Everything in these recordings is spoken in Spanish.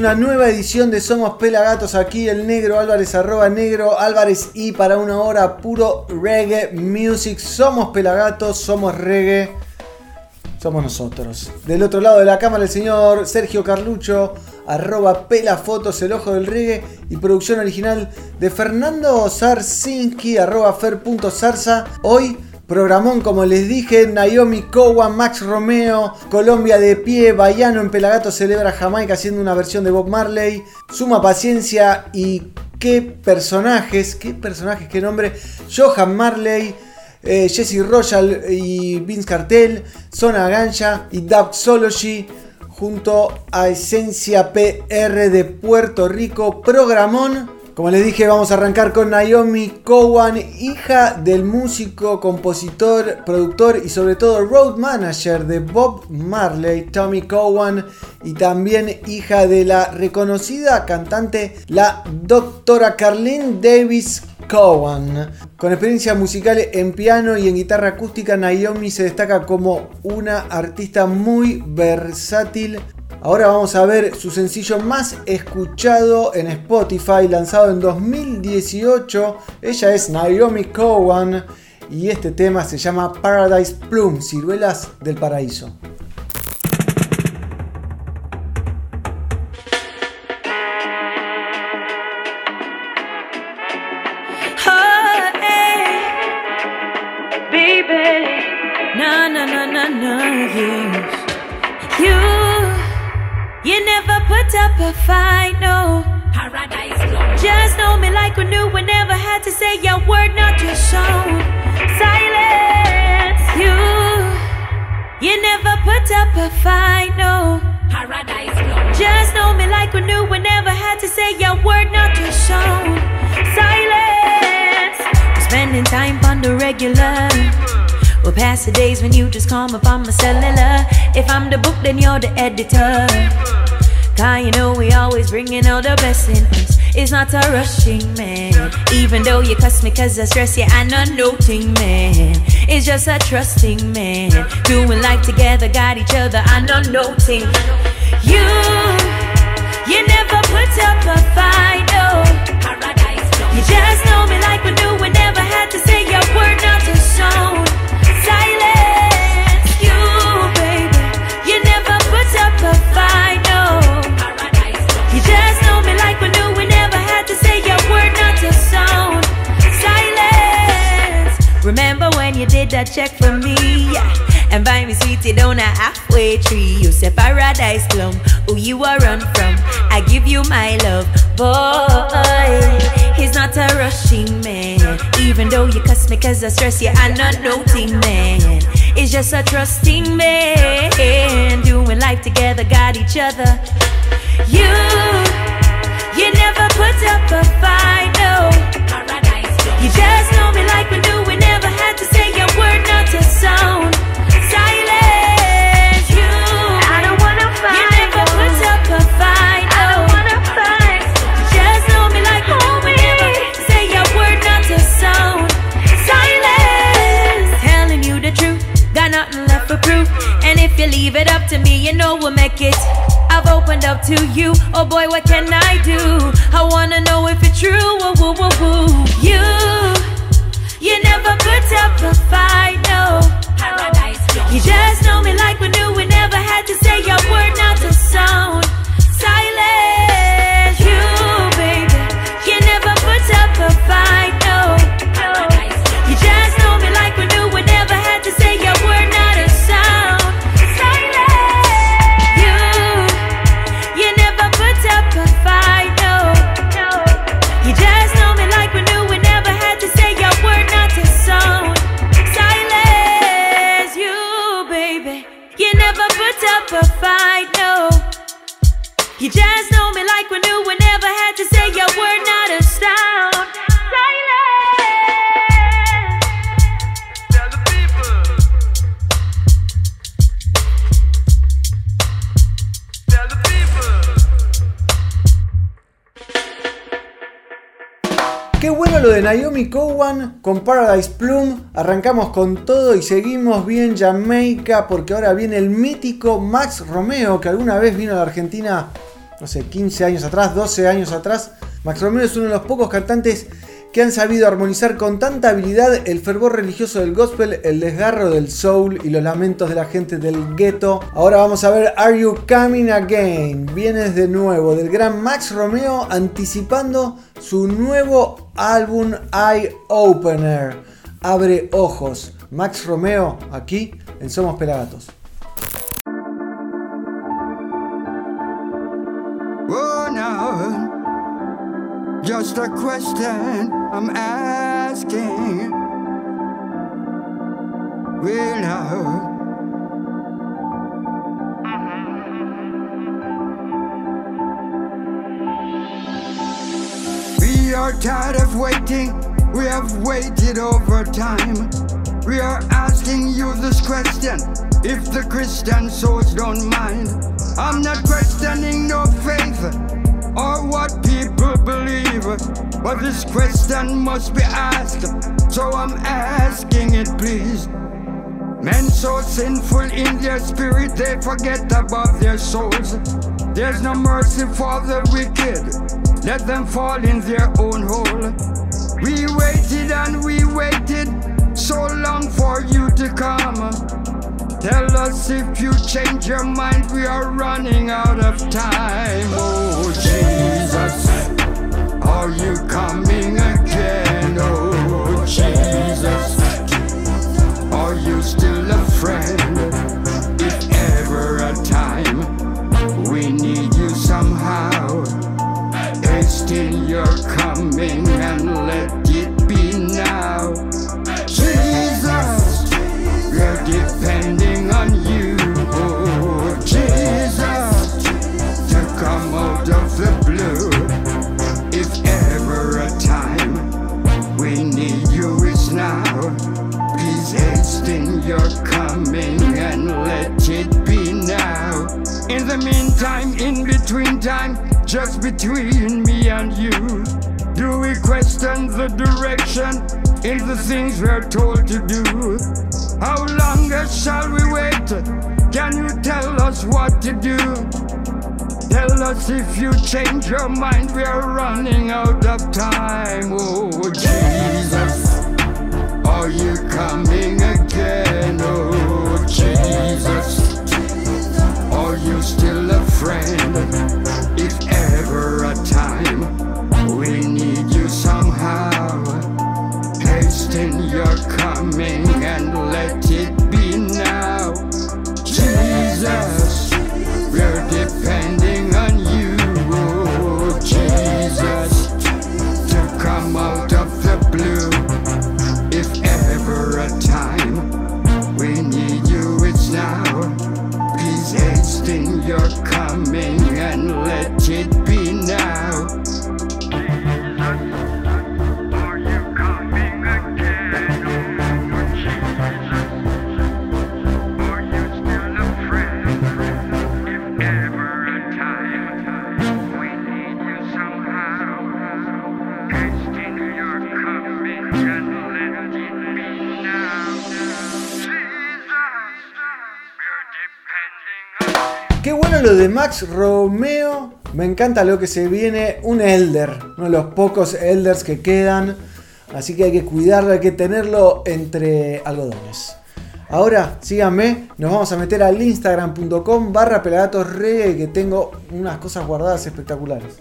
una nueva edición de Somos Pelagatos. Aquí el negro Álvarez, arroba negro Álvarez y para una hora puro reggae music. Somos Pelagatos, somos reggae, somos nosotros. Del otro lado de la cámara el señor Sergio Carlucho, arroba pelafotos, el ojo del reggae y producción original de Fernando Sarsinski, arroba. Hoy Programón, como les dije, Naomi Cowan, Max Romeo, Colombia de pie, Bayano en Pelagato celebra Jamaica haciendo una versión de Bob Marley, Suma Paciencia y qué personajes, qué personajes, qué nombre, Johan Marley, eh, Jesse Royal y Vince Cartel, Zona Ganja y Dubsology junto a Esencia PR de Puerto Rico, Programón. Como les dije, vamos a arrancar con Naomi Cowan, hija del músico, compositor, productor y sobre todo road manager de Bob Marley, Tommy Cowan, y también hija de la reconocida cantante, la doctora Carlene Davis Cowan. Con experiencia musical en piano y en guitarra acústica, Naomi se destaca como una artista muy versátil, Ahora vamos a ver su sencillo más escuchado en Spotify, lanzado en 2018. Ella es Naomi Cowan y este tema se llama Paradise Plum, ciruelas del paraíso. Then you're the editor. Cause you know we always bringing out the best in us. It's not a rushing man. Even though you cuss me cause I stress you, I'm not noting man. It's just a trusting man. Doing life together, got each other, I'm not noting. You, you never put up a fight, no. You just know me like we knew we never had to say your word, not to sound. You did that check for me? Yeah. And buy me sweetie down a halfway tree. You say paradise plum, who you are run from. I give you my love, boy. He's not a rushing man. Even though you cuss me cause I stress you, I'm not noting man. It's just a trusting man. Doing life together, got each other. You, you never put up a fight, no. You just know me like we knew leave it up to me, you know we'll make it. I've opened up to you, oh boy, what can I do? I wanna know if it's true, woo woo woo woo. You, you never put up a fight, no. Paradise You just know me like we knew we never had to say your word, not to sound. Naomi Cowan con Paradise Plum. Arrancamos con todo y seguimos bien Jamaica porque ahora viene el mítico Max Romeo que alguna vez vino a la Argentina, no sé, 15 años atrás, 12 años atrás. Max Romeo es uno de los pocos cantantes que han sabido armonizar con tanta habilidad el fervor religioso del gospel, el desgarro del soul y los lamentos de la gente del gueto. Ahora vamos a ver Are You Coming Again? Vienes de nuevo del gran Max Romeo anticipando su nuevo álbum Eye Opener. Abre ojos. Max Romeo aquí en Somos Pelagatos. Just a question I'm asking. Well, now. We are tired of waiting. We have waited over time. We are asking you this question if the Christian souls don't mind. I'm not questioning no faith or what people believe, but this question must be asked. So I'm asking it, please. Men so sinful in their spirit, they forget about their souls. There's no mercy for the wicked, let them fall in their own hole. We waited and we waited so long for you to come. Tell us if you change your mind, we are running out of time. Oh, Jesus, are you coming again? Oh, Jesus, are you still a friend? If ever a time we need you somehow, hasten your coming and let the meantime, in between time, just between me and you, do we question the direction in the things we're told to do? How longer shall we wait? Can you tell us what to do? Tell us if you change your mind, we are running out of time. Oh, Jesus, are you coming again? Oh, Jesus, friend? If ever a time we need you somehow, hasten your coming Romeo. Me encanta lo que se viene. Un Elder. Uno de los pocos Elders que quedan. Así que hay que cuidarlo, hay que tenerlo entre algodones. Ahora, síganme, nos vamos a meter al instagram.com barra pelagatosreggae que tengo unas cosas guardadas espectaculares.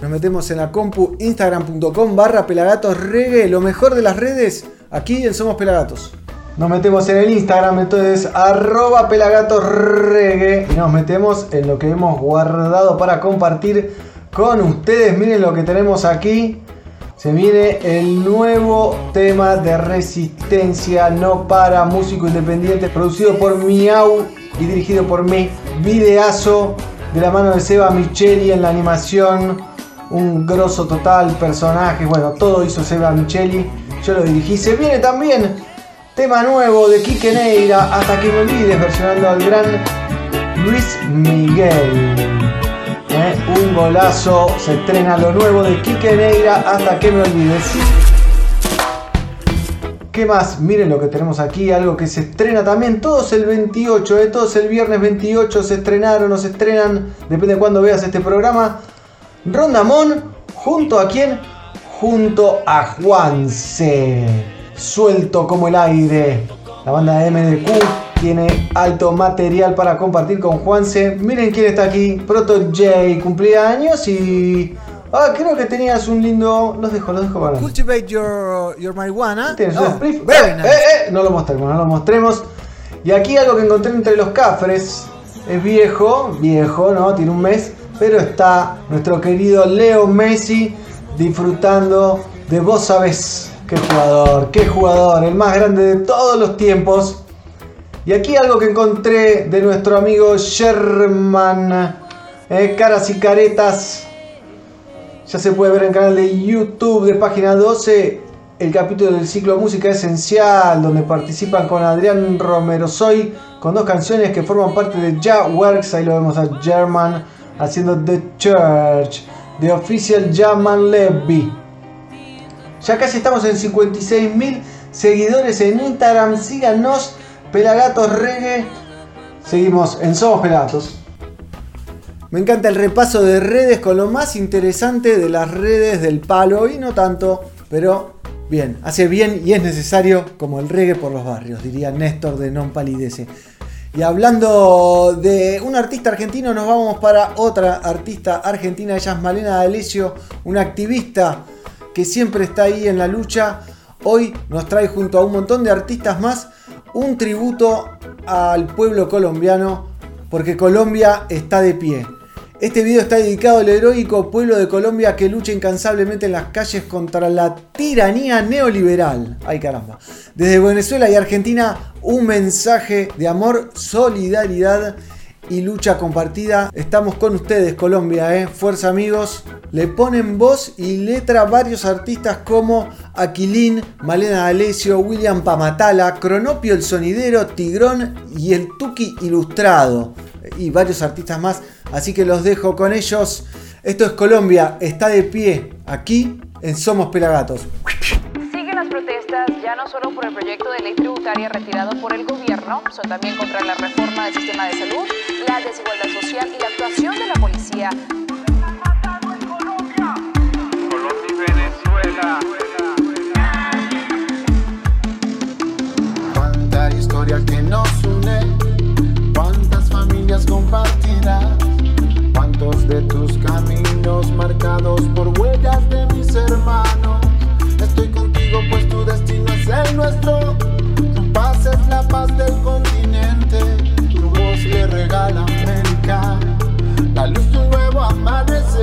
Nos metemos en la compu instagram.com barra pelagatosreggae, lo mejor de las redes, aquí en Somos Pelagatos. Nos metemos en el Instagram, entonces arroba pelagatosreggae y nos metemos en lo que hemos guardado para compartir con ustedes. Miren lo que tenemos aquí. Se viene el nuevo tema de resistencia, no para músico independiente, producido por Miau y dirigido por mí. Videazo de la mano de Seba Micheli en la animación. Un grosso total, personaje, bueno, todo hizo Seba Micheli. Yo lo dirigí. Se viene también tema nuevo de Quique Neira, hasta que me olvides, versionando al gran Luis Miguel. ¿eh? Un golazo, se estrena lo nuevo de Quique Neira hasta que me olvides. ¿Qué más? Miren lo que tenemos aquí, algo que se estrena también, todos el 28, ¿eh? todos el viernes 28 se estrenaron o se estrenan, depende de cuándo veas este programa. Rondamón, junto a quién? Junto a Juanse, suelto como el aire. La banda de MDQ tiene alto material para compartir con Juanse. Miren quién está aquí, Proto J, cumplía años y... Ah, creo que tenías un lindo... Los dejo, los dejo para... Cultivate your, your marijuana. Tienes un Oh, spliff. very Eh, nice. eh, eh, no lo mostremos, no lo mostremos. Y aquí algo que encontré entre los cafres. Es viejo, viejo, ¿no? Tiene un mes. Pero está nuestro querido Leo Messi disfrutando de vos sabés. Qué jugador, qué jugador, el más grande de todos los tiempos. Y aquí algo que encontré de nuestro amigo Sherman. eh, caras y caretas. Ya se puede ver en el canal de YouTube de página 12 el capítulo del ciclo Música Esencial, donde participan con Adrián Romero Soy, con dos canciones que forman parte de Ja Works. Ahí lo vemos a German haciendo The Church, de Official German Levy. Ya casi estamos en 56.000 seguidores en Instagram. Síganos, Pelagatos Reggae. Seguimos en Somos Pelagatos. Me encanta el repaso de redes con lo más interesante de las redes del palo y no tanto, pero bien, hace bien y es necesario como el reggae por los barrios, diría Néstor de Non Palidece. Y hablando de un artista argentino, nos vamos para otra artista argentina, ella es Malena D'Alessio, una activista que siempre está ahí en la lucha. Hoy nos trae junto a un montón de artistas más un tributo al pueblo colombiano, porque Colombia está de pie. Este video está dedicado al heroico pueblo de Colombia que lucha incansablemente en las calles contra la tiranía neoliberal. Ay caramba. Desde Venezuela y Argentina, un mensaje de amor, solidaridad y lucha compartida. Estamos con ustedes, Colombia, ¿eh? Fuerza amigos. Le ponen voz y letra varios artistas como Aquilín, Malena D'Alessio, William Pamatala, Cronopio el Sonidero, Tigrón y el Tuki Ilustrado. Y varios artistas más. Así que los dejo con ellos. Esto es Colombia, está de pie aquí en Somos Pelagatos. Ya no solo por el proyecto de ley tributaria retirado por el gobierno, son también contra la reforma del sistema de salud, la desigualdad social y la actuación de la policía. Colombia y Venezuela. Cuánta historia que nos une, cuántas familias compartirás, cuántos de tus caminos marcados por huellas de mis hermanos. Es el nuestro, tu paz es la paz del continente, tu voz le regala América. La luz de un nuevo amanecer.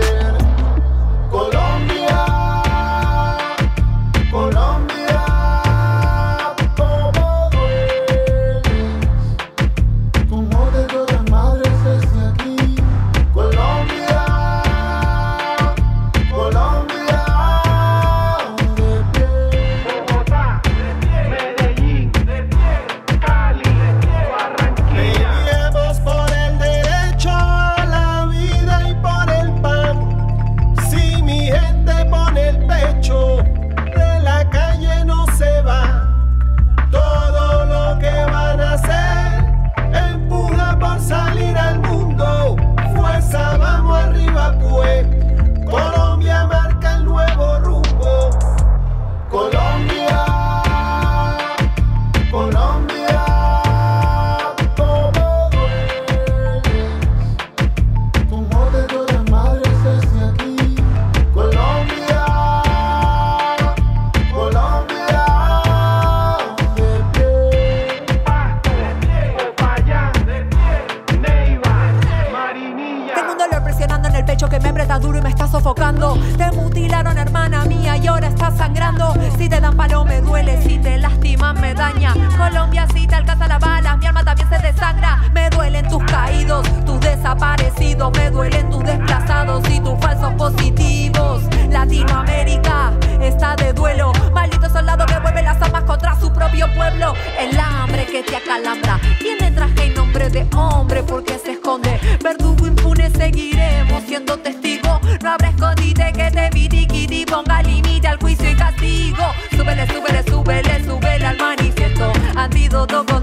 testigo. No habrá escondite que te vi vitiquiti ponga límite al juicio y castigo. Súbele, súbele, súbele, súbele al manifiesto. Antídoto con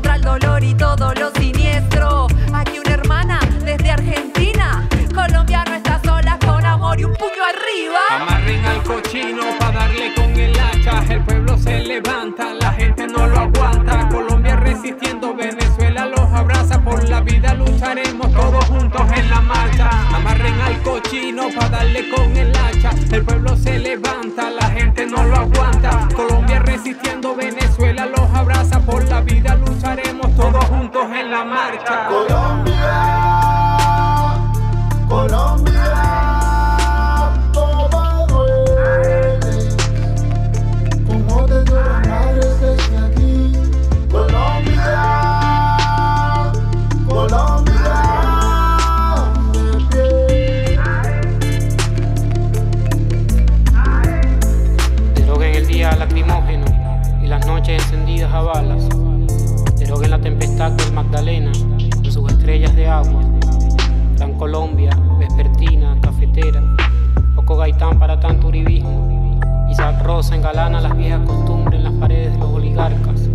Cochino para darle con el hacha. El pueblo se levanta, la gente no lo aguanta. Colombia resistiendo, Venezuela los abraza. Por la vida lucharemos todos juntos en la marcha. Colombia, estrellas de agua. Gran Colombia, vespertina, cafetera. Poco gaitán para tanto uribismo. Isaac Rosa engalana las viejas costumbres en las paredes de los oligarcas.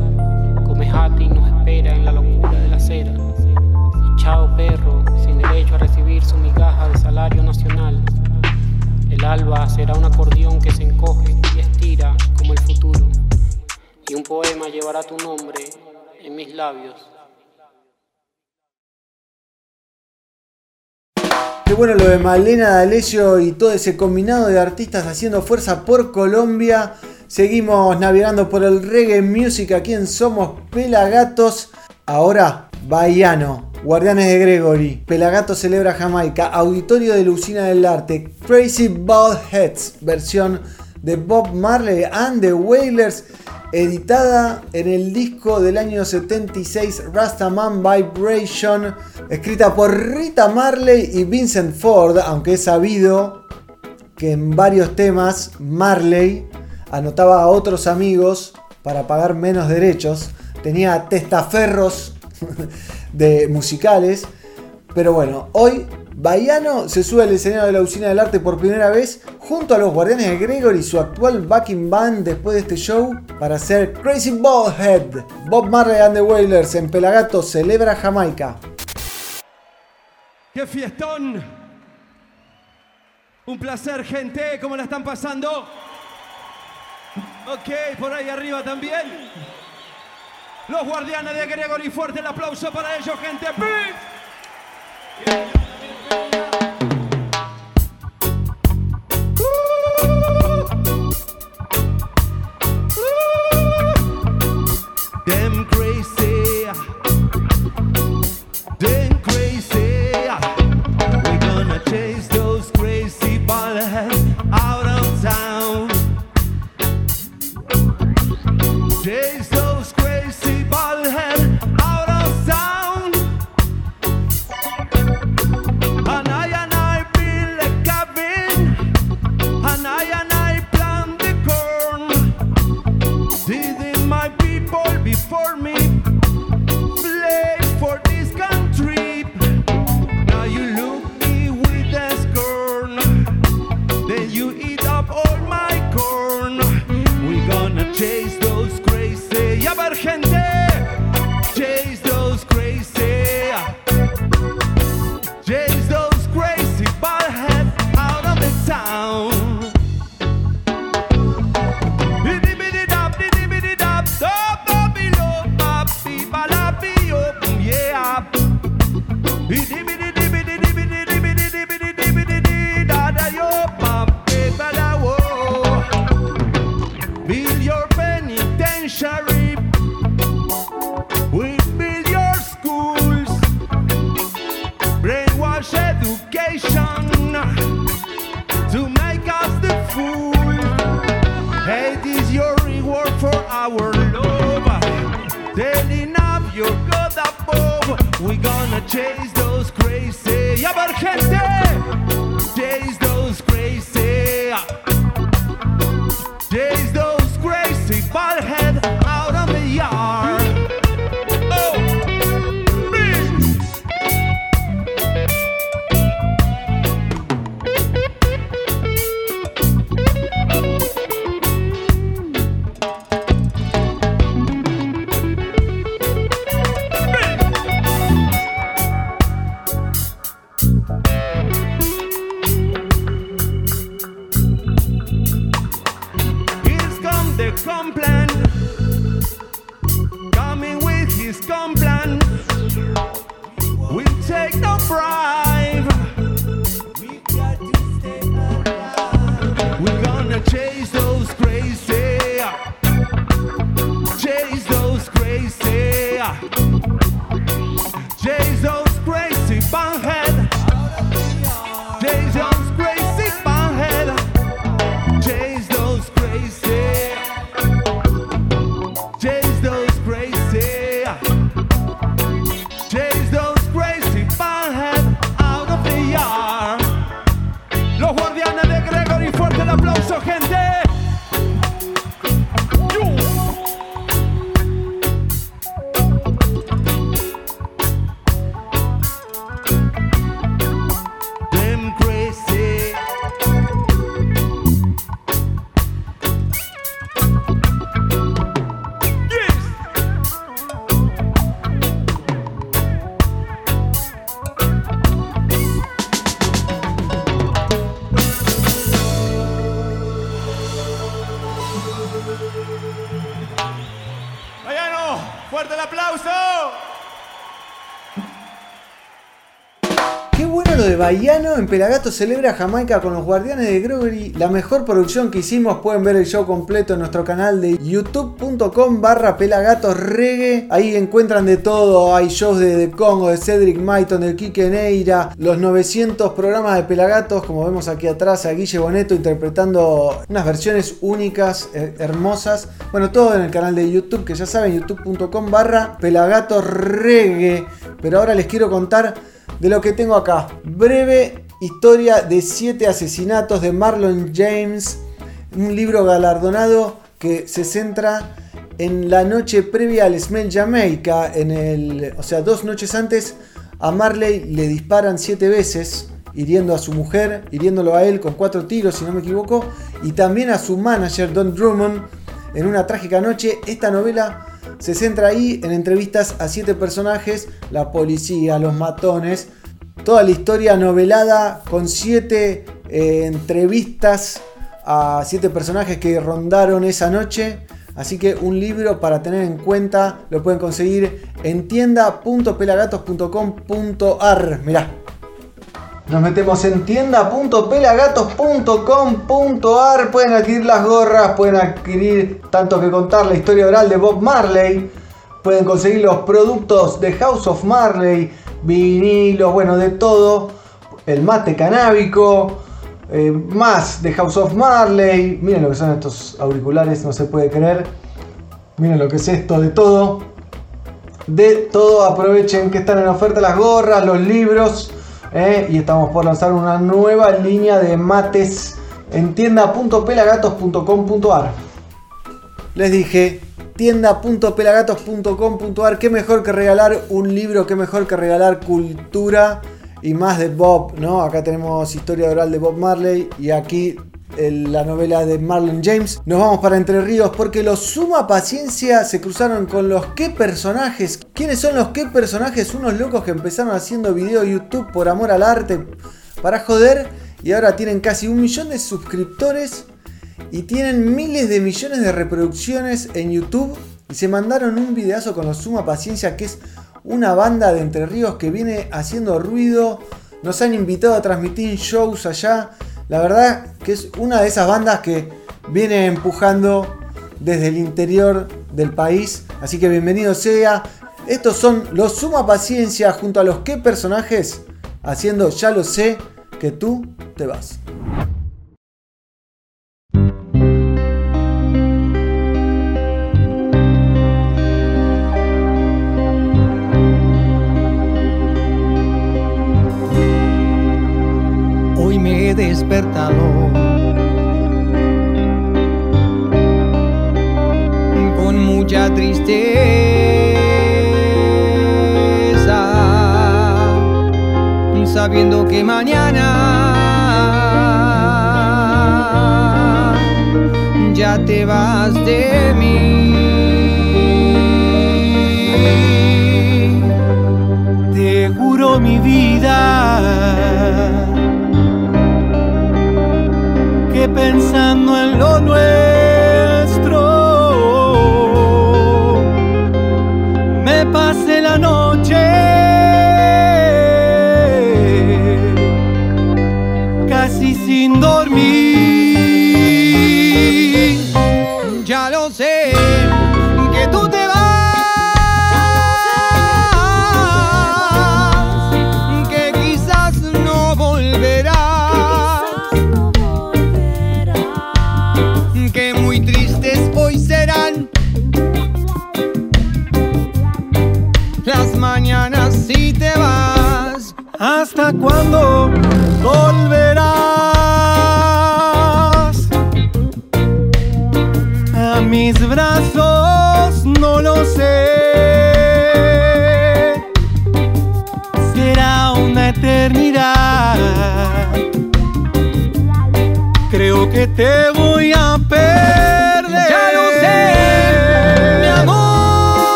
Comejati nos espera en la locura de la acera. Echado perro, sin derecho a recibir su migaja de salario nacional. El alba será un acordeón que se encoge y estira como el futuro. Y un poema llevará tu nombre en mis labios. Bueno lo de Malena D'Alessio y todo ese combinado de artistas haciendo fuerza por Colombia. Seguimos navegando por el reggae music aquí Somos Pelagatos. Ahora, Bahiano, Guardianes de Gregory, Pelagato celebra Jamaica, Auditorio de Lucina del Arte, Crazy Bald Heads, versión de Bob Marley and the Wailers, editada en el disco del año 76 Rastaman Vibration, escrita por Rita Marley y Vincent Ford, aunque es sabido que en varios temas Marley anotaba a otros amigos para pagar menos derechos, tenía testaferros de musicales, pero bueno, hoy Baiano se sube al escenario de la usina del arte por primera vez junto a los Guardianes de Gregory, su actual backing band después de este show, para hacer Crazy Ballhead. Bob Marley and the Wailers en Pelagato celebra Jamaica. ¡Qué fiestón! Un placer, gente. ¿Cómo la están pasando? Ok, por ahí arriba también. Los guardianes de Gregory, fuerte el aplauso para ellos, gente. Bahiano en Pelagato celebra Jamaica con los Guardianes de Gregory. La mejor producción que hicimos. Pueden ver el show completo en nuestro canal de youtube.com barra Pelagatos Reggae. Ahí encuentran de todo. Hay shows de, de Congo, de Cedric Maiton, del Kike Neira. Los 900 programas de Pelagatos. Como vemos aquí atrás a Guille Boneto interpretando unas versiones únicas, eh, hermosas. Bueno, todo en el canal de YouTube. Que ya saben, youtube.com barra Pelagatos Reggae. Pero ahora les quiero contar de lo que tengo acá. Breve historia de siete asesinatos de Marlon James. Un libro galardonado que se centra en la noche previa al Smell Jamaica. En el, o sea, dos noches antes a Marley le disparan siete veces. Hiriendo a su mujer, hiriéndolo a él con cuatro tiros, si no me equivoco, y también a su manager, Don Drummond, en una trágica noche. Esta novela se centra ahí en entrevistas a siete personajes, la policía, los matones, toda la historia novelada con siete eh, entrevistas a siete personajes que rondaron esa noche. Así que un libro para tener en cuenta lo pueden conseguir en tienda.pelagatos.com.ar. Mirá. Nos metemos en tienda.pelagatos.com.ar. Pueden adquirir las gorras, pueden adquirir tanto que contar la historia oral de Bob Marley. Pueden conseguir los productos de House of Marley, vinilos, bueno, de todo. El mate canábico, eh, más de House of Marley. Miren lo que son estos auriculares, no se puede creer. Miren lo que es esto de todo. De todo, aprovechen que están en oferta las gorras, los libros. ¿Eh? y estamos por lanzar una nueva línea de mates en tienda.pelagatos.com.ar. Les dije, tienda.pelagatos.com.ar, qué mejor que regalar un libro, qué mejor que regalar cultura y más de Bob, ¿no? Acá tenemos historia oral de Bob Marley y aquí la novela de Marlon James. Nos vamos para Entre Ríos porque los Suma Paciencia se cruzaron con los qué personajes. ¿Quiénes son los qué personajes? Unos locos que empezaron haciendo video YouTube por amor al arte para joder y ahora tienen casi un millón de suscriptores y tienen miles de millones de reproducciones en YouTube y se mandaron un videazo con los Suma Paciencia que es una banda de Entre Ríos que viene haciendo ruido. Nos han invitado a transmitir shows allá. La verdad que es una de esas bandas que viene empujando desde el interior del país. Así que bienvenido sea. Estos son los Suma Paciencia junto a los que personajes haciendo Ya lo sé que tú te vas. Hoy me he despertado con mucha tristeza, sabiendo que mañana ya te vas de mí. Te juro mi vida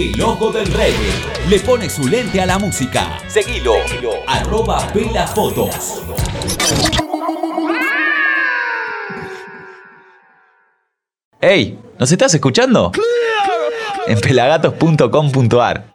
El Ojo del rey le pone su lente a la música. Seguilo. Seguilo. Arroba Velas Fotos. ¡Hey! ¿Nos estás escuchando? En pelagatos.com.ar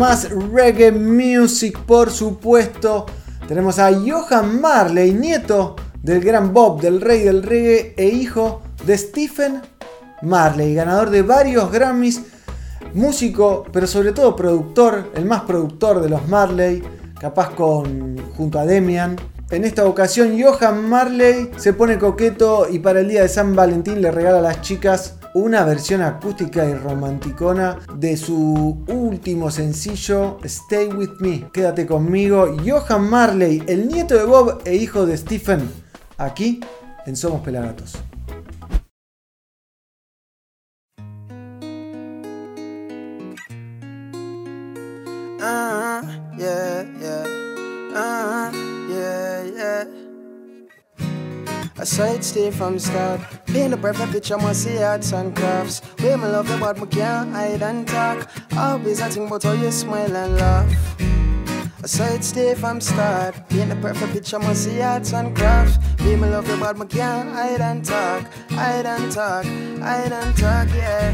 más reggae music, por supuesto. Tenemos a Johan Marley, nieto del gran Bob, del rey del reggae e hijo de Stephen Marley, ganador de varios Grammys, músico, pero sobre todo productor, el más productor de los Marley, capaz con junto a Demian. En esta ocasión Johan Marley se pone coqueto y para el día de San Valentín le regala a las chicas una versión acústica y romanticona de su último sencillo Stay With Me. Quédate conmigo. Johan Marley, el nieto de Bob e hijo de Stephen, aquí en Somos Pelagatos. Uh, yeah, I saw it stay from the start. Paint a perfect picture, must see arts and crafts. Way my love but me can't hide and talk. Always I think about how you smile and laugh. I saw it stay from start. Paint a perfect picture, must see arts and crafts. Way my love but me can't hide and talk. Hide and talk, hide and talk, yeah.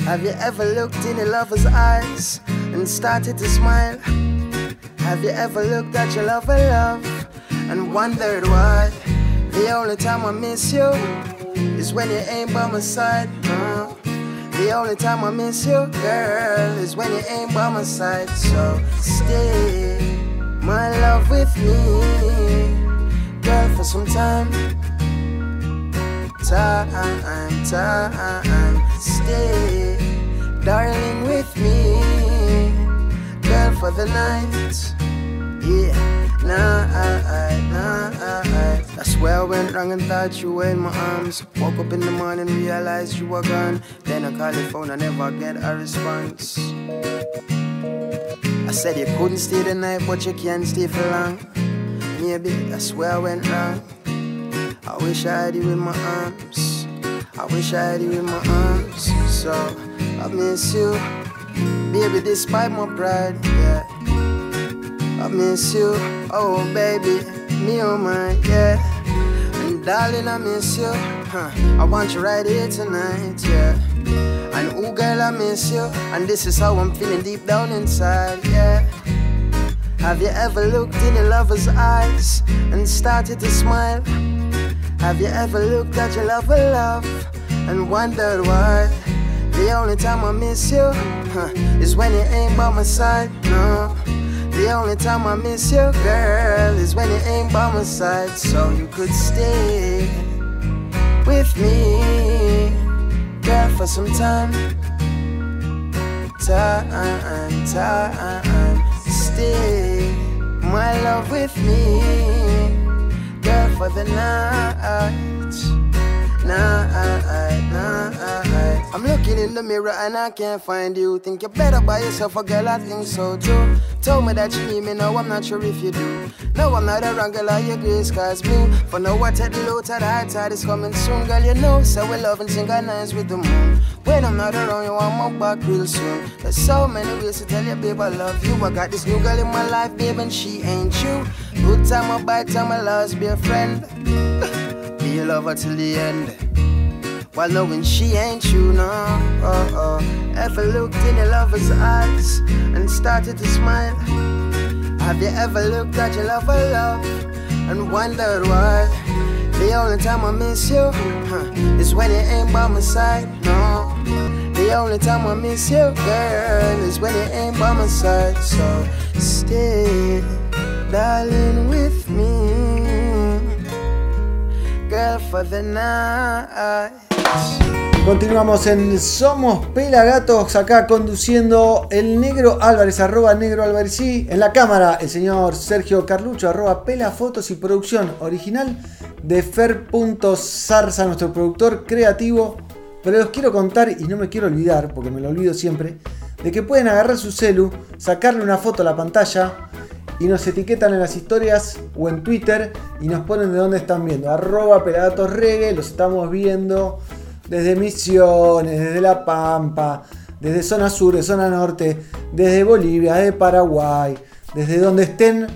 Have you ever looked in a lover's eyes and started to smile? Have you ever looked at your lover love and wondered why? The only time I miss you is when you ain't by my side. The only time I miss you, girl, is when you ain't by my side. So stay, my love, with me, girl, for some time. Time, time, stay, darling, with me, girl, for the night. Yeah, nah, That's where I went wrong and thought you were in my arms. Woke up in the morning, realized you were gone. Then I called your phone, I never get a response. I said you couldn't stay the night, but you can stay for long. Maybe that's where I went wrong. I wish I had you in my arms. I wish I had you in my arms. So I miss you, baby, despite my pride. Yeah. I miss you, oh baby, me oh my, yeah. And darling, I miss you, huh? I want you right here tonight, yeah. And oh girl, I miss you, and this is how I'm feeling deep down inside, yeah. Have you ever looked in a lover's eyes and started to smile? Have you ever looked at your lover love and wondered why? The only time I miss you huh, is when you ain't by my side, no. The only time I miss you, girl, is when you ain't by my side. So you could stay with me, girl, for some time. Time, time, stay, my love, with me, girl, for the night. I'm looking in the mirror and I can't find you. Think you're better by yourself, a girl, I think so too. Told me that you need me, now I'm not sure if you do. No, I'm not a wrong girl, your gray skies blue. For now, I take the low tide, high tide is coming soon, girl, you know. So we love and synchronize with the moon. When I'm not around you, I'm back real soon. There's so many ways to tell you, babe, I love you. I got this new girl in my life, babe, and she ain't you. Good time, I bad time, I lost, be a friend. be your lover till the end. While knowing she ain't you, no. Oh, oh. Ever looked in your lover's eyes and started to smile? Have you ever looked at your lover love and wondered why? The only time I miss you huh, is when you ain't by my side, no. The only time I miss you, girl, is when you ain't by my side. So stay, darling, with me, Continuamos en Somos Pelagatos, acá conduciendo el negro Álvarez, arroba negro Álvarez, sí. En la cámara, el señor Sergio Carlucho, arroba pelafotos y producción original de Fer.zarza, nuestro productor creativo. Pero los quiero contar y no me quiero olvidar, porque me lo olvido siempre, de que pueden agarrar su celu, sacarle una foto a la pantalla y nos etiquetan en las historias o en Twitter y nos ponen de dónde están viendo. Arroba Pelagatos Reggae, los estamos viendo desde Misiones, desde La Pampa, desde zona sur, de zona norte, desde Bolivia, desde Paraguay, desde donde estén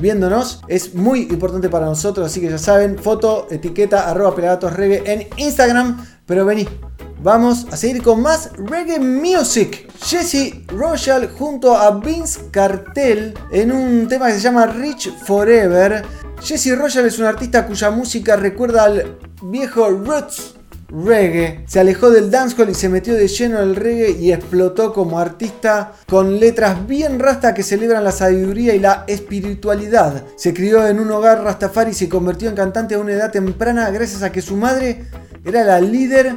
viéndonos. Es muy importante para nosotros, así que ya saben, foto, etiqueta, arroba Pelagatos Reggae en Instagram. Pero vení, Vamos a seguir con más reggae music. Jesse Royal junto a Vince Cartel en un tema que se llama Rich Forever. Jesse Royal es un artista cuya música recuerda al viejo Roots reggae. Se alejó del dancehall y se metió de lleno en el reggae y explotó como artista con letras bien rasta que celebran la sabiduría y la espiritualidad. Se crió en un hogar rastafari y se convirtió en cantante a una edad temprana gracias a que su madre era la líder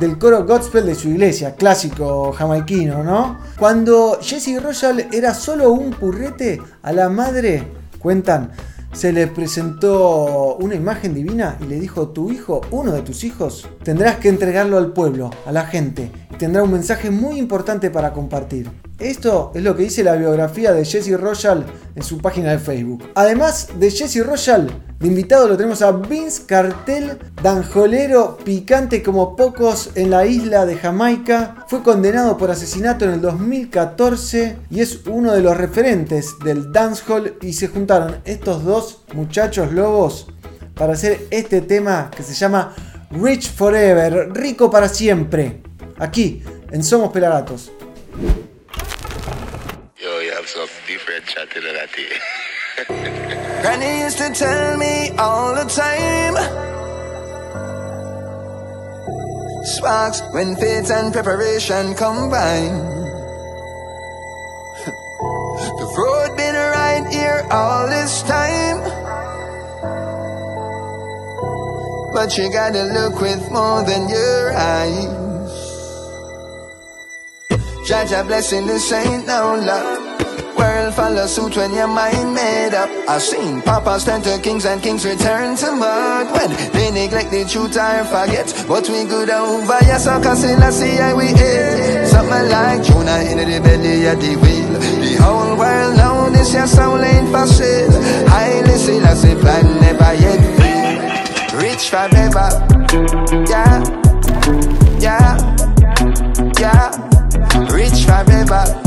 del coro gospel de su iglesia, clásico jamaiquino, ¿no? Cuando Jesse Royal era solo un purrete, a la madre, cuentan, se le presentó una imagen divina y le dijo, tu hijo, uno de tus hijos, tendrás que entregarlo al pueblo, a la gente, y tendrá un mensaje muy importante para compartir. Esto es lo que dice la biografía de Jesse Royal en su página de Facebook. Además de Jesse Royal, de invitado lo tenemos a Vince Cartel, danjolero picante como pocos en la isla de Jamaica. Fue condenado por asesinato en el 2014 y es uno de los referentes del dancehall y se juntaron estos dos muchachos lobos para hacer este tema que se llama Rich Forever, rico para siempre. Aquí, en Somos Pelagatos. That. Granny used to tell me all the time. Sparks when faith and preparation combine. the road been right here all this time. But you gotta look with more than your eyes. Jaja blessing this ain't no luck. World follow suit when your mind made up. I've seen papas turn to kings and kings return to mud when they neglect the truth or forget. But we good over your sucker, still I see how we ate. Something like Jonah in the belly of the wheel. The whole world know this your soul ain't for sale. Highly still I see plan never yet. Rich forever, yeah, yeah, yeah. Rich forever.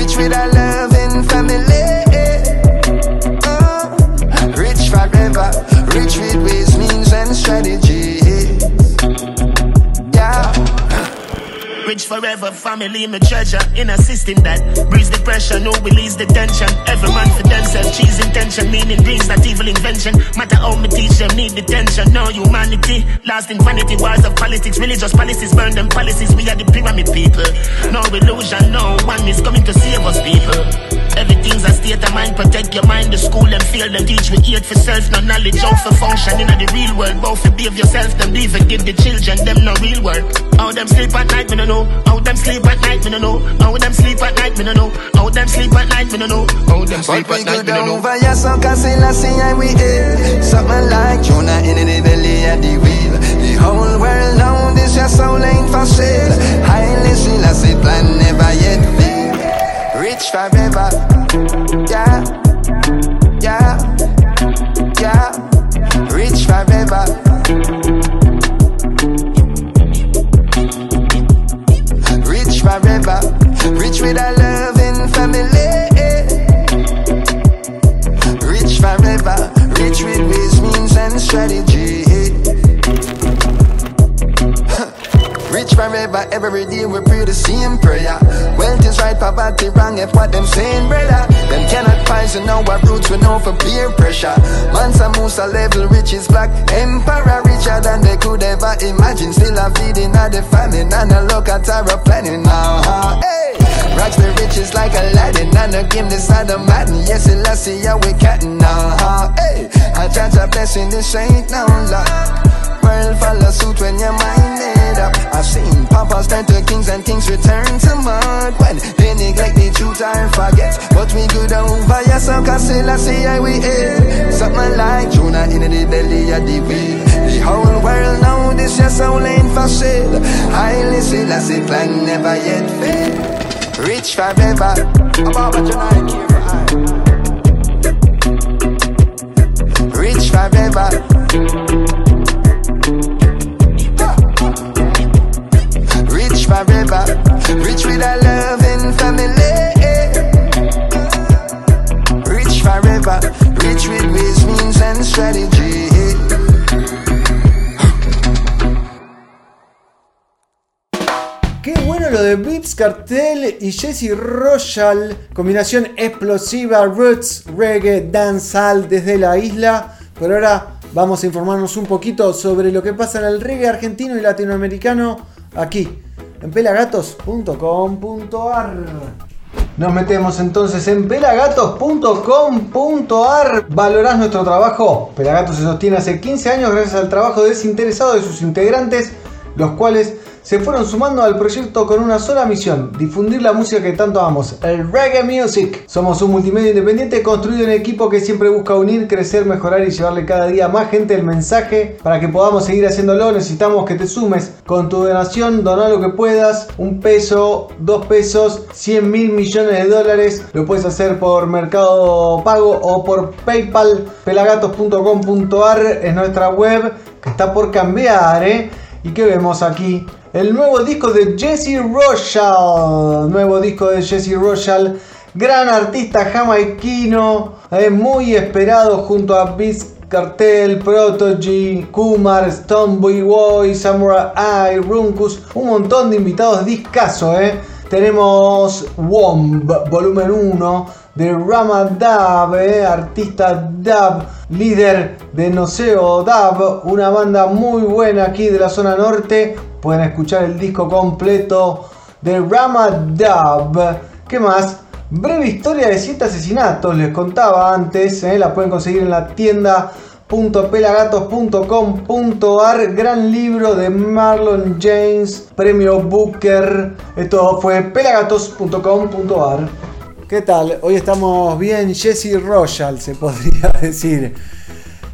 Rich with a loving family. Oh, rich forever, rich with ways, means, and strategies. Rich forever, family, my treasure. In a system that breeds the pressure, no release the tension. Every man for themselves, cheese intention, meaning dreams, not evil invention. Matter how me teach them, need detention. No humanity, lost in vanity, wars of politics, religious policies, burn them policies. We are the pyramid people. No illusion, no one is coming to save us, people. Everything's a state of mind, protect your mind. The school and field them teach we eat for self, no knowledge how for function in the real world. Both for behave yourself, them be forgive the children, them no real work. How them sleep at night, me no know. How them sleep at night, me no know. How them sleep at night, me no know. How them sleep at night, me no know. How them sleep at night, me no know. sucker, still I see we ate. Something like Jonah in the belly of the wheel. The whole world know this your soul ain't for sale. Highly still I see plan never yet fail. Rich forever, yeah, yeah, yeah. Rich forever. Rich forever, rich with a loving family. Rich forever, rich with ways, means, and strategy. Rich forever, every day we pray the same prayer. Wealth is right, poverty wrong, if what them saying, brother. Them cannot poison our roots, we know for peer pressure. Mansa Musa level, rich is black. Emperor richer than they could ever imagine. Still a feeding at the famine, and a look at our planning now. huh? Hey! Rocks the riches like Aladdin, and a game this side of Madden. Yes, I see how we catting now. huh? Hey! I judge a blessing, this ain't no luck. World follow suit when your mind made up. I've seen papas turn to kings and kings return to mud when they neglect the truth or forget. But we good over your sucker, still I see how we ate. Something like Jonah in the belly of the whale. The whole world know this your soul ain't for sale. Highly still I see plan never yet fail. Rich forever. Ababa Janai Rich forever. Rich forever, Rich with our love and family. Rich forever. Rich with ways, and strategy. Qué bueno lo de Blitz Cartel y Jesse Royal, combinación explosiva, roots, reggae, dancehall desde la isla. Por ahora vamos a informarnos un poquito sobre lo que pasa en el reggae argentino y latinoamericano aquí en pelagatos.com.ar. Nos metemos entonces en pelagatos.com.ar. ¿Valorás nuestro trabajo? Pelagatos se sostiene hace 15 años gracias al trabajo desinteresado de sus integrantes, los cuales se fueron sumando al proyecto con una sola misión, difundir la música que tanto amamos, el reggae music. Somos un multimedia independiente construido en equipo que siempre busca unir, crecer, mejorar y llevarle cada día a más gente el mensaje. Para que podamos seguir haciéndolo necesitamos que te sumes con tu donación, doná lo que puedas, un peso, dos pesos, 100 mil millones de dólares. Lo puedes hacer por Mercado Pago o por PayPal. Pelagatos.com.ar es nuestra web que está por cambiar, ¿eh? ¿Y qué vemos aquí? El nuevo disco de Jesse Rochal. Nuevo disco de Jesse Rochal. Gran artista jamaiquino. eh, muy esperado junto a Biz Cartel, Protogy, Kumar, Stoneboy Boy, Samurai Runkus. Un montón de invitados discaso, eh. Tenemos Womb, volumen 1 de Rama Dab, eh, artista Dab, líder de Noseo Dab, una banda muy buena aquí de la zona norte. Pueden escuchar el disco completo de Rama Dab. ¿Qué más? Breve historia de 7 asesinatos, les contaba antes, eh, la pueden conseguir en la tienda .pelagatos.com.ar Gran libro de Marlon James, premio Booker. Esto fue pelagatos.com.ar. ¿Qué tal? Hoy estamos bien Jesse Royal, se podría decir.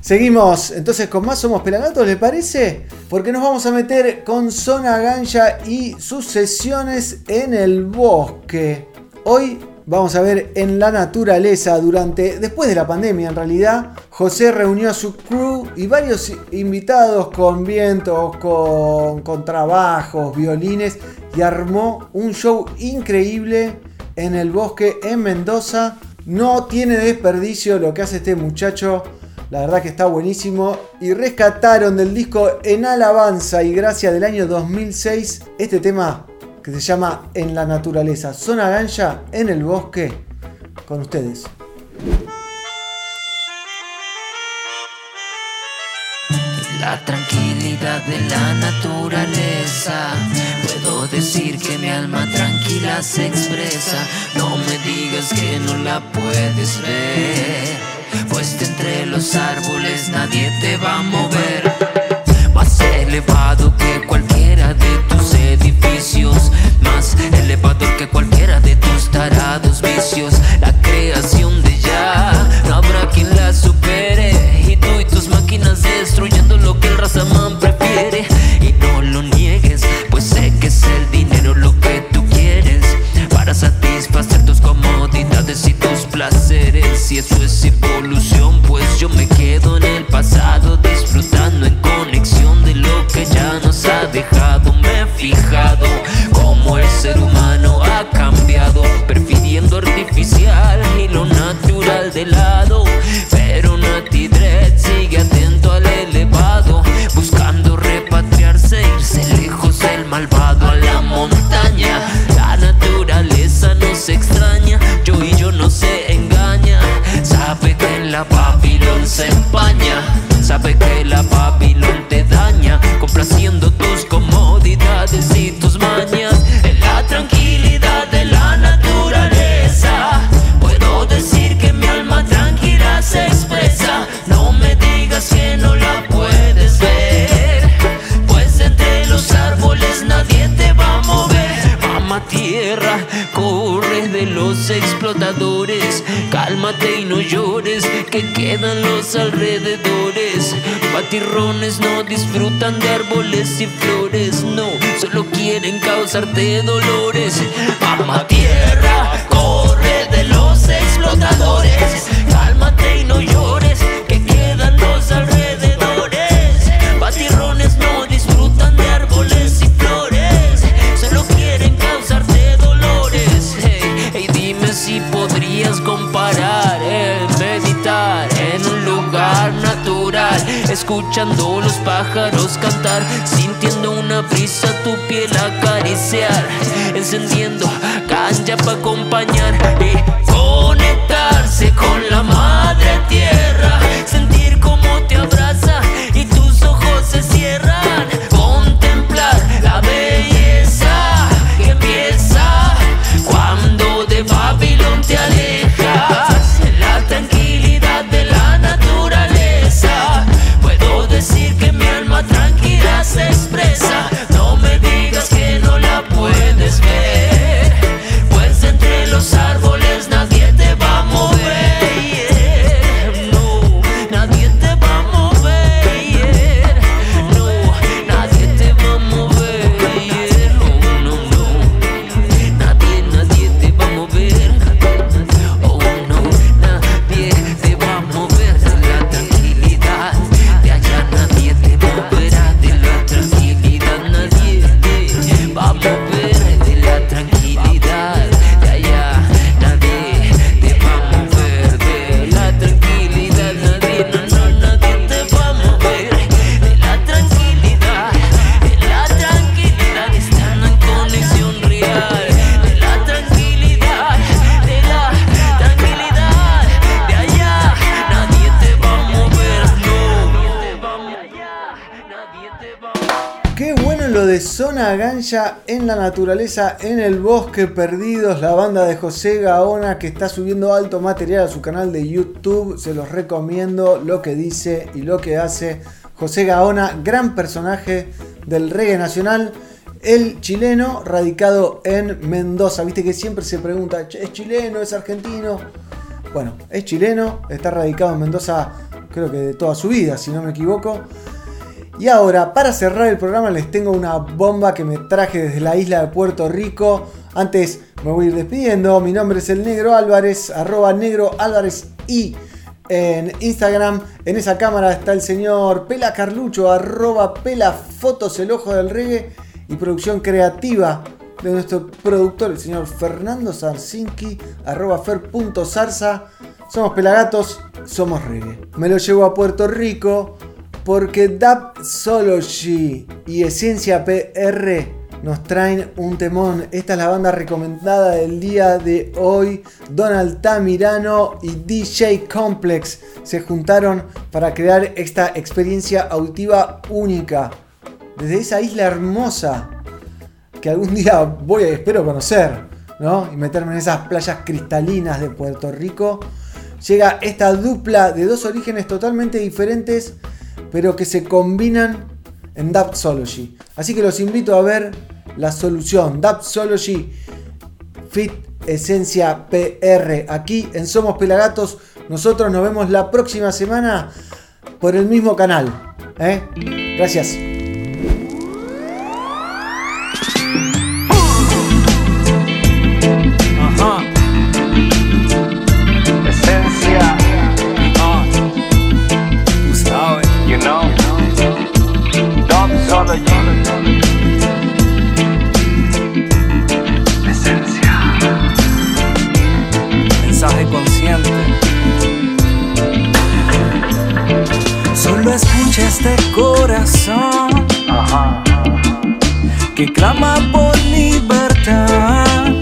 Seguimos entonces con más Somos Pelagatos, ¿le parece? Porque nos vamos a meter con Zona Ganja y sus sesiones en el bosque. Hoy vamos a ver en la naturaleza durante, después de la pandemia en realidad, José reunió a su crew y varios invitados con vientos, con, con trabajos, violines y armó un show increíble en el bosque en Mendoza. No tiene desperdicio lo que hace este muchacho. La verdad que está buenísimo. Y rescataron del disco En Alabanza y Gracia del año 2006 este tema que se llama En la Naturaleza. Zona Ganja en el bosque con ustedes. La tranquilidad de la naturaleza. Puedo decir que mi alma tranquila se expresa. No me digas que no la puedes ver. Pues de entre los árboles nadie te va a mover. Más elevado que cualquiera de tus edificios. Más elevador que cualquiera de tus tarados vicios. La creación de ya, no habrá quien la supere. Y tú y tus máquinas destruyendo lo que el Razaman prefiere. Y no lo niegues, pues sé que es el dinero lo que tú quieres. Para satisfacer tus comodidades y tus placeres. Si eso es dejado. Me he fijado cómo el ser humano ha cambiado. Prefiriendo artificial y lo natural de lado. Pero Nati Dread sigue atento al elevado. Buscando repatriarse, irse lejos del malvado a la montaña. La naturaleza nos extraña, yo y yo no se engaña. Sabe que en la Babilón se Cálmate y no llores, que quedan los alrededores. Batirrones no disfrutan de árboles y flores, no, solo quieren causarte dolores. Mamá tierra, escuchando los pájaros cantar, sintiendo una brisa tu piel acariciar, encendiendo cancha para acompañar y conectarse con la madre tierra, Zona Gancha en la naturaleza, en el bosque perdidos, la banda de José Gaona que está subiendo alto material a su canal de YouTube. Se los recomiendo lo que dice y lo que hace José Gaona, gran personaje del reggae nacional. El chileno radicado en Mendoza. Viste que siempre se pregunta, "Che, ¿es chileno? ¿Es argentino? Bueno, es chileno, está radicado en Mendoza creo que de toda su vida, si no me equivoco. Y ahora, para cerrar el programa, les tengo una bomba que me traje desde la isla de Puerto Rico. Antes me voy a ir despidiendo. Mi nombre es el Negro Álvarez, arroba Negro Álvarez y en Instagram. En esa cámara está el señor Pela Carlucho, arroba Pela Fotos, el ojo del reggae y producción creativa de nuestro productor, el señor Fernando Sarsinki, arroba fer.zarza. Somos Pelagatos, somos reggae. Me lo llevo a Puerto Rico porque Dapsology y Esencia PR nos traen un temón. Esta es la banda recomendada del día de hoy. Donald Tamirano y DJ Complex se juntaron para crear esta experiencia auditiva única. Desde esa isla hermosa que algún día voy a espero conocer, ¿no? Y meterme en esas playas cristalinas de Puerto Rico. Llega esta dupla de dos orígenes totalmente diferentes, pero que se combinan en Dapsology. Así que los invito a ver la solución Dapsology Fit Esencia PR aquí en Somos Pelagatos. Nosotros nos vemos la próxima semana por el mismo canal. ¿eh? Gracias. Que clama por libertad.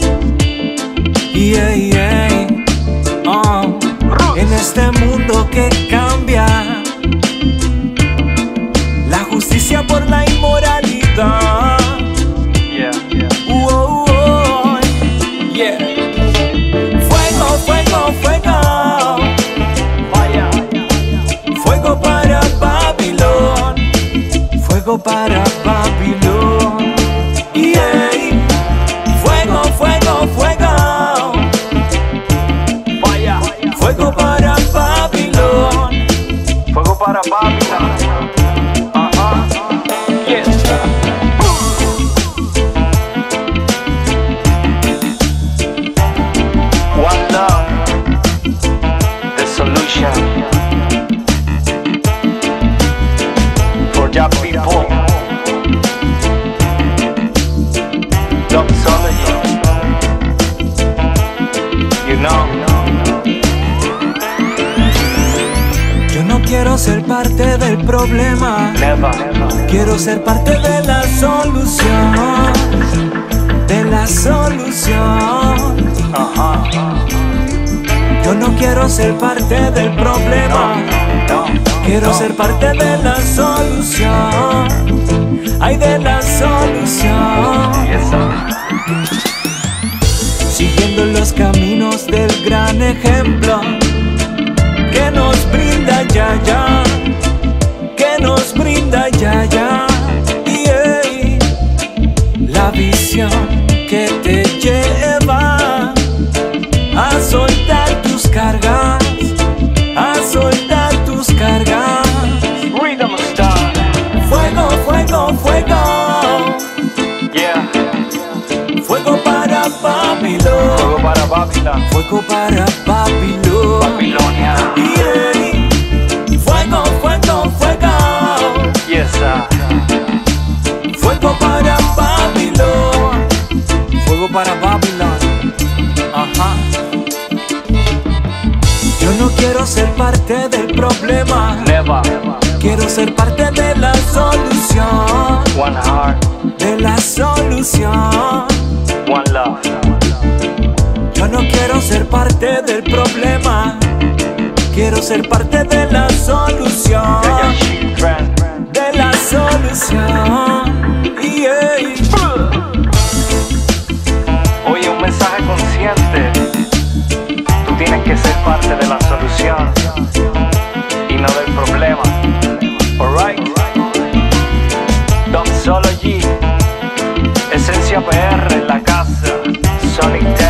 Yeah, yeah. Oh. En este mundo que cambia, la justicia por la inmoralidad. Yeah, yeah. Oh, oh, yeah. Fuego, fuego, fuego. Fuego para Babilón. Fuego para problema. Quiero ser parte de la solución. De la solución. Yo no quiero ser parte del problema. Quiero ser parte de la solución. Ay, de la solución. Siguiendo los caminos del gran ejemplo que nos brinda ya ya, que te lleva a soltar tus cargas, a soltar tus cargas. Rhythm Star. Fuego, fuego, fuego. Yeah. Fuego para Babylon. Fuego para Babylon. Fuego para Babylon. Para Babylon. Ajá. Yo no quiero ser parte del problema. Never. Quiero ser parte de la solución. One heart. De la solución. One love. Yo no quiero ser parte del problema. Quiero ser parte de la solución. De la solución. Yeah. Mensaje consciente. Tú tienes que ser parte de la solución y no del problema. Alright. Don Solo G. Esencia PR en la casa. Sonic